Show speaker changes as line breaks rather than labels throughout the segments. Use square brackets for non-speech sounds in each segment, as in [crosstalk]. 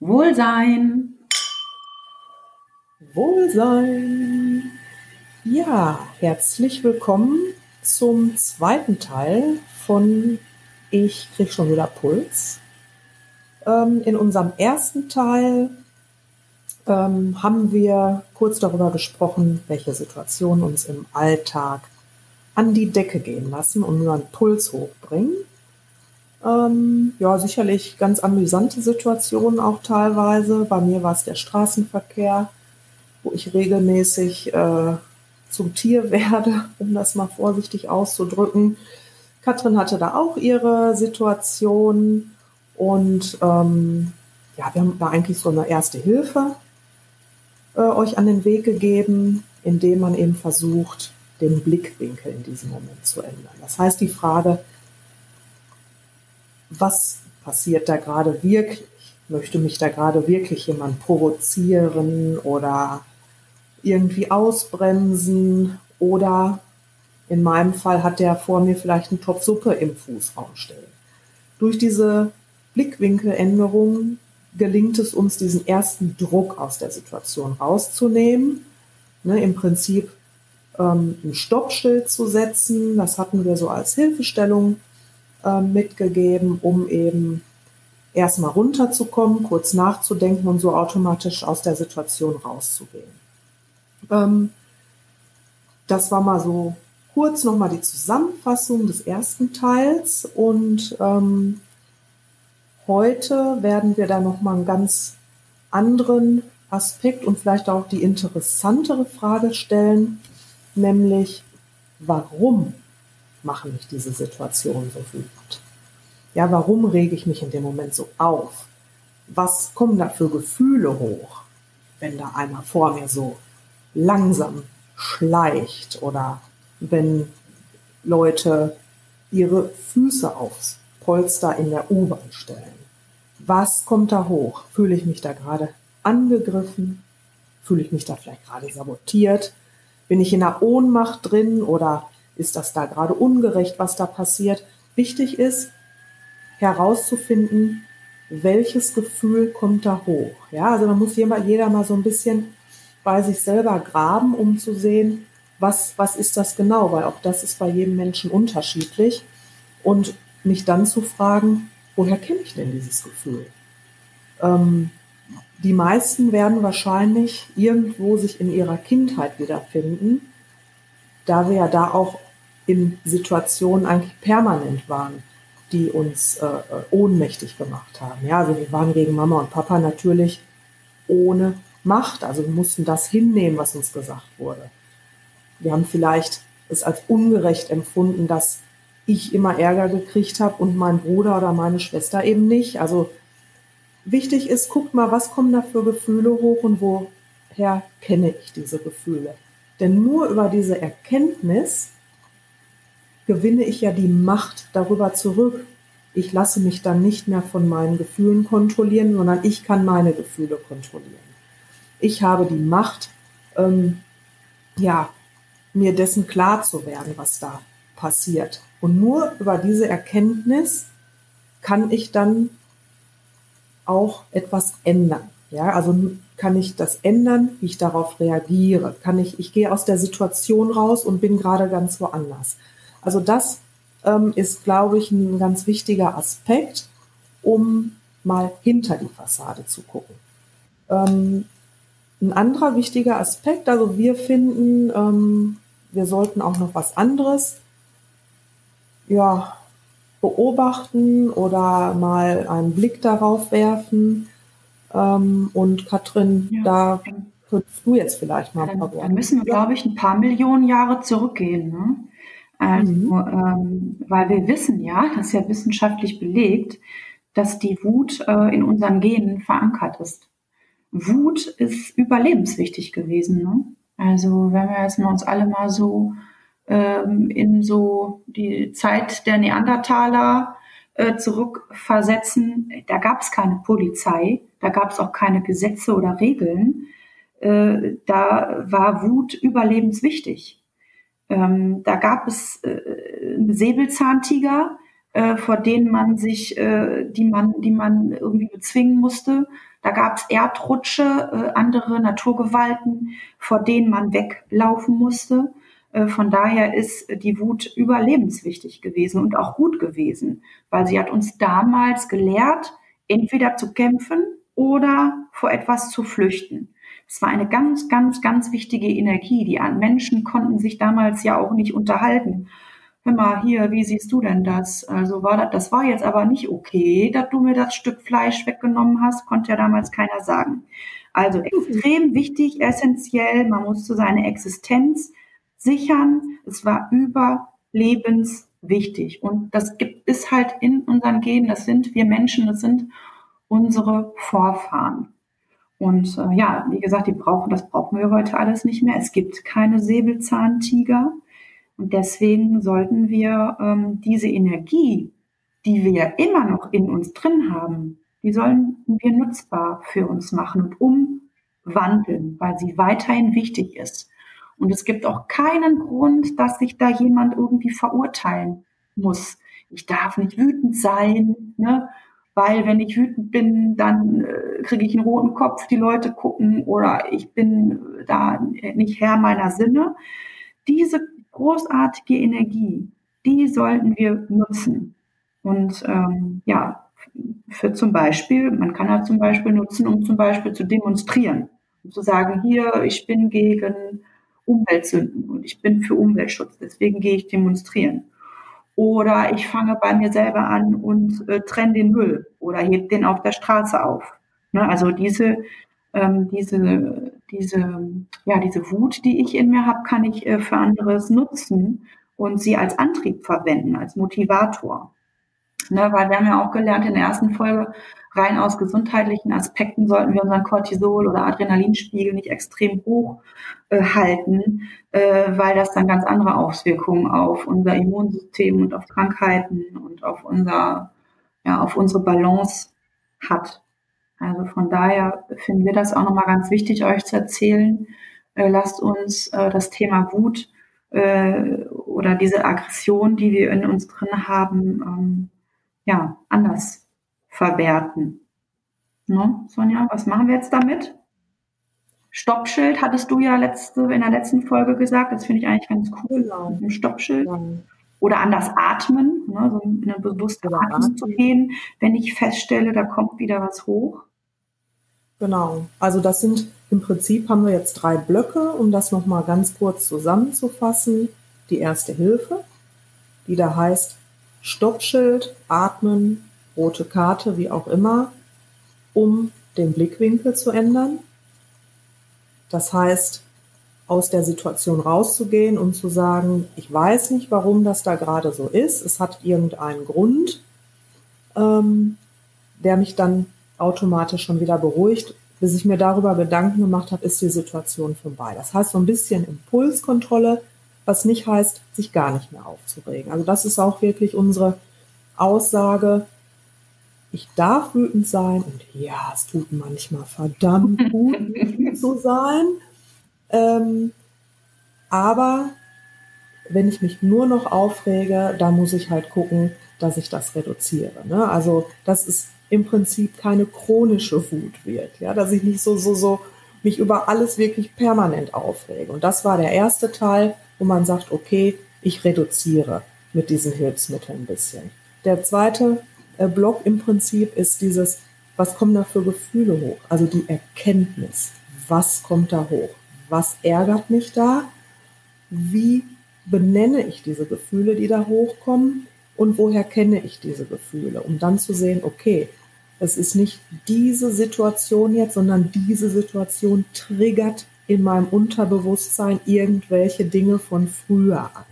Wohlsein.
Wohlsein. Ja, herzlich willkommen zum zweiten Teil von Ich krieg schon wieder Puls. Ähm, in unserem ersten Teil ähm, haben wir kurz darüber gesprochen, welche Situationen uns im Alltag an die Decke gehen lassen und einen Puls hochbringen. Ähm, ja, sicherlich ganz amüsante Situationen auch teilweise. Bei mir war es der Straßenverkehr, wo ich regelmäßig äh, zum Tier [laughs] werde, um das mal vorsichtig auszudrücken. Katrin hatte da auch ihre Situation und ähm, ja, wir haben da eigentlich so eine erste Hilfe äh, euch an den Weg gegeben, indem man eben versucht, den Blickwinkel in diesem Moment zu ändern. Das heißt, die Frage, was passiert da gerade wirklich? Möchte mich da gerade wirklich jemand provozieren oder irgendwie ausbremsen? Oder in meinem Fall hat der vor mir vielleicht einen Topf Suppe im Fußraum stehen. Durch diese Blickwinkeländerung gelingt es uns, diesen ersten Druck aus der Situation rauszunehmen. Ne, Im Prinzip ähm, ein Stoppschild zu setzen. Das hatten wir so als Hilfestellung äh, mitgegeben, um eben erstmal runterzukommen, kurz nachzudenken und so automatisch aus der Situation rauszugehen. Ähm, das war mal so kurz nochmal die Zusammenfassung des ersten Teils und ähm, heute werden wir da nochmal einen ganz anderen Aspekt und vielleicht auch die interessantere Frage stellen, nämlich warum machen mich diese Situationen so wütend? Ja, warum rege ich mich in dem Moment so auf? Was kommen da für Gefühle hoch, wenn da einer vor mir so langsam schleicht oder wenn Leute ihre Füße aufs Polster in der U-Bahn stellen? Was kommt da hoch? Fühle ich mich da gerade angegriffen? Fühle ich mich da vielleicht gerade sabotiert? Bin ich in einer Ohnmacht drin oder ist das da gerade ungerecht, was da passiert? Wichtig ist herauszufinden, welches Gefühl kommt da hoch. Ja, also da muss jeder, jeder mal so ein bisschen bei sich selber graben, um zu sehen, was, was ist das genau, weil auch das ist bei jedem Menschen unterschiedlich. Und mich dann zu fragen, woher kenne ich denn dieses Gefühl? Ähm, die meisten werden wahrscheinlich irgendwo sich in ihrer Kindheit wiederfinden, da wir ja da auch in Situationen eigentlich permanent waren, die uns äh, ohnmächtig gemacht haben. Ja, also wir waren gegen Mama und Papa natürlich ohne Macht, also wir mussten das hinnehmen, was uns gesagt wurde. Wir haben vielleicht es als ungerecht empfunden, dass ich immer Ärger gekriegt habe und mein Bruder oder meine Schwester eben nicht. Also wichtig ist, guckt mal, was kommen da für Gefühle hoch und woher kenne ich diese Gefühle. Denn nur über diese Erkenntnis gewinne ich ja die Macht darüber zurück. Ich lasse mich dann nicht mehr von meinen Gefühlen kontrollieren, sondern ich kann meine Gefühle kontrollieren. Ich habe die Macht, ähm, ja, mir dessen klar zu werden, was da passiert. Und nur über diese Erkenntnis kann ich dann auch etwas ändern. Ja, also kann ich das ändern, wie ich darauf reagiere? Kann ich, ich gehe aus der Situation raus und bin gerade ganz woanders. Also das ähm, ist, glaube ich, ein ganz wichtiger Aspekt, um mal hinter die Fassade zu gucken. Ähm, ein anderer wichtiger Aspekt, also wir finden, ähm, wir sollten auch noch was anderes ja, beobachten oder mal einen Blick darauf werfen. Ähm, und Katrin, ja. da könntest du jetzt vielleicht mal
ein paar Worte. Dann müssen wir, glaube ich, ein paar Millionen Jahre zurückgehen. Ne? Also, mhm. ähm, weil wir wissen ja, das ist ja wissenschaftlich belegt, dass die Wut äh, in unseren Genen verankert ist. Wut ist überlebenswichtig gewesen. Ne? Also wenn wir jetzt uns alle mal so ähm, in so die Zeit der Neandertaler äh, zurückversetzen, da gab es keine Polizei, da gab es auch keine Gesetze oder Regeln. Äh, da war Wut überlebenswichtig. Ähm, da gab es äh, Säbelzahntiger, äh, vor denen man sich, äh, die man, die man irgendwie bezwingen musste. Da gab es Erdrutsche, äh, andere Naturgewalten, vor denen man weglaufen musste. Äh, von daher ist die Wut überlebenswichtig gewesen und auch gut gewesen, weil sie hat uns damals gelehrt, entweder zu kämpfen oder vor etwas zu flüchten. Es war eine ganz, ganz, ganz wichtige Energie. Die Menschen konnten sich damals ja auch nicht unterhalten. Hör mal, hier, wie siehst du denn das? Also war das, das war jetzt aber nicht okay, dass du mir das Stück Fleisch weggenommen hast, konnte ja damals keiner sagen. Also extrem wichtig, essentiell, man musste seine Existenz sichern. Es war überlebenswichtig. Und das gibt, ist halt in unseren Genen, das sind wir Menschen, das sind unsere Vorfahren. Und äh, ja, wie gesagt, die brauchen, das brauchen wir heute alles nicht mehr. Es gibt keine Säbelzahntiger. Und deswegen sollten wir ähm, diese Energie, die wir immer noch in uns drin haben, die sollen wir nutzbar für uns machen und umwandeln, weil sie weiterhin wichtig ist. Und es gibt auch keinen Grund, dass sich da jemand irgendwie verurteilen muss. Ich darf nicht wütend sein, ne? Weil wenn ich wütend bin, dann äh, kriege ich einen roten Kopf, die Leute gucken oder ich bin da nicht Herr meiner Sinne. Diese großartige Energie, die sollten wir nutzen. Und ähm, ja, für zum Beispiel, man kann ja zum Beispiel nutzen, um zum Beispiel zu demonstrieren, um zu sagen, hier, ich bin gegen Umweltsünden und ich bin für Umweltschutz, deswegen gehe ich demonstrieren. Oder ich fange bei mir selber an und äh, trenne den Müll oder heb den auf der Straße auf. Ne? Also diese, ähm, diese, diese, ja, diese Wut, die ich in mir habe, kann ich äh, für anderes nutzen und sie als Antrieb verwenden, als Motivator. Ne? Weil wir haben ja auch gelernt in der ersten Folge, rein aus gesundheitlichen Aspekten sollten wir unseren Cortisol- oder Adrenalinspiegel nicht extrem hoch äh, halten, äh, weil das dann ganz andere Auswirkungen auf unser Immunsystem und auf Krankheiten und auf unser, ja, auf unsere Balance hat. Also von daher finden wir das auch nochmal ganz wichtig, euch zu erzählen. Äh, lasst uns äh, das Thema Wut äh, oder diese Aggression, die wir in uns drin haben, ähm, ja, anders verwerten. Ne, Sonja, was machen wir jetzt damit? Stoppschild hattest du ja letzte, in der letzten Folge gesagt. Das finde ich eigentlich ganz cool. Genau. Ein Stoppschild. Ja. Oder anders atmen, ne, so in eine bewusste ja, Atmung zu gehen, wenn ich feststelle, da kommt wieder was hoch.
Genau. Also das sind im Prinzip haben wir jetzt drei Blöcke, um das nochmal ganz kurz zusammenzufassen. Die erste Hilfe, die da heißt Stoppschild, atmen, rote Karte, wie auch immer, um den Blickwinkel zu ändern. Das heißt, aus der Situation rauszugehen und zu sagen, ich weiß nicht, warum das da gerade so ist. Es hat irgendeinen Grund, ähm, der mich dann automatisch schon wieder beruhigt. Bis ich mir darüber Gedanken gemacht habe, ist die Situation vorbei. Das heißt so ein bisschen Impulskontrolle, was nicht heißt, sich gar nicht mehr aufzuregen. Also das ist auch wirklich unsere Aussage, ich darf wütend sein und ja, es tut manchmal verdammt [laughs] gut, wütend zu sein. Ähm, aber wenn ich mich nur noch aufrege, da muss ich halt gucken, dass ich das reduziere. Ne? Also, dass es im Prinzip keine chronische Wut wird, ja, dass ich nicht so, so, so mich über alles wirklich permanent aufrege. Und das war der erste Teil, wo man sagt, okay, ich reduziere mit diesen Hilfsmitteln ein bisschen. Der zweite äh, Blog im Prinzip ist dieses, was kommen da für Gefühle hoch? Also die Erkenntnis. Was kommt da hoch? Was ärgert mich da? Wie benenne ich diese Gefühle, die da hochkommen? Und woher kenne ich diese Gefühle? Um dann zu sehen, okay, es ist nicht diese Situation jetzt, sondern diese Situation triggert in meinem Unterbewusstsein irgendwelche Dinge von früher an.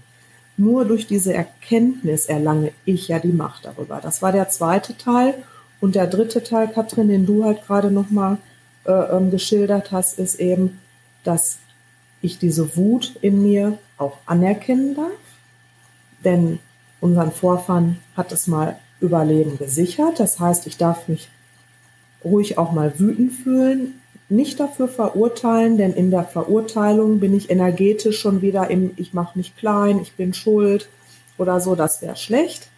Nur durch diese Erkenntnis erlange ich ja die Macht darüber. Das war der zweite Teil. Und der dritte Teil, Katrin, den du halt gerade nochmal äh, ähm, geschildert hast, ist eben, dass ich diese Wut in mir auch anerkennen darf. Denn unseren Vorfahren hat es mal Überleben gesichert. Das heißt, ich darf mich ruhig auch mal wütend fühlen, nicht dafür verurteilen, denn in der Verurteilung bin ich energetisch schon wieder im, ich mache mich klein, ich bin schuld oder so, das wäre schlecht.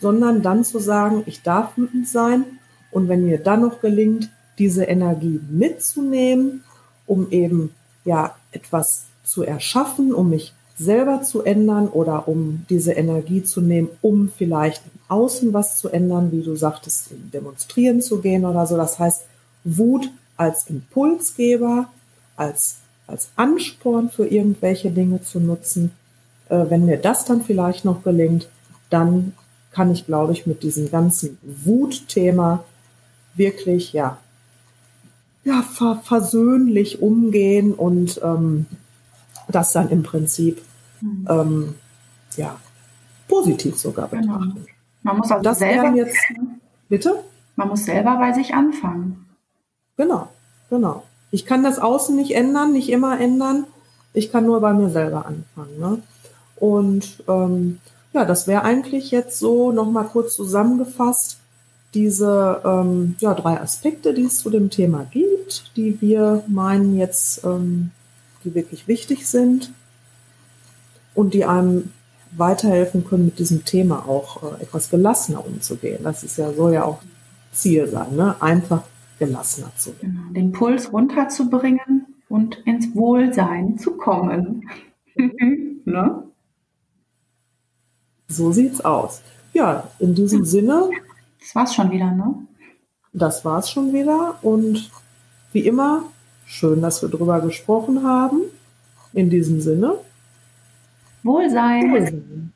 sondern dann zu sagen, ich darf wütend sein und wenn mir dann noch gelingt, diese Energie mitzunehmen, um eben ja etwas zu erschaffen, um mich selber zu ändern oder um diese Energie zu nehmen, um vielleicht im Außen was zu ändern, wie du sagtest, demonstrieren zu gehen oder so. Das heißt, Wut als Impulsgeber, als, als Ansporn für irgendwelche Dinge zu nutzen. Äh, wenn mir das dann vielleicht noch gelingt, dann kann ich, glaube ich, mit diesem ganzen Wutthema wirklich, ja, ja, ver versöhnlich umgehen und ähm, das dann im Prinzip mhm. ähm, ja, positiv sogar genau. betrachten. Genau.
Man muss also das selber jetzt, bitte? Man muss selber bei sich anfangen.
Genau, genau. Ich kann das Außen nicht ändern, nicht immer ändern. Ich kann nur bei mir selber anfangen. Ne? Und ähm, ja, das wäre eigentlich jetzt so nochmal kurz zusammengefasst diese ähm, ja, drei Aspekte, die es zu dem Thema gibt, die wir meinen jetzt, ähm, die wirklich wichtig sind und die einem weiterhelfen können, mit diesem Thema auch äh, etwas gelassener umzugehen. Das ist ja, soll ja auch Ziel sein, ne? einfach gelassener zu werden.
Genau, den Puls runterzubringen und ins Wohlsein zu kommen. [laughs]
ne? So sieht's aus. Ja, in diesem Sinne.
Das war's schon wieder, ne?
Das war's schon wieder. Und wie immer, schön, dass wir drüber gesprochen haben. In diesem Sinne.
Wohlsein. Wohlsein.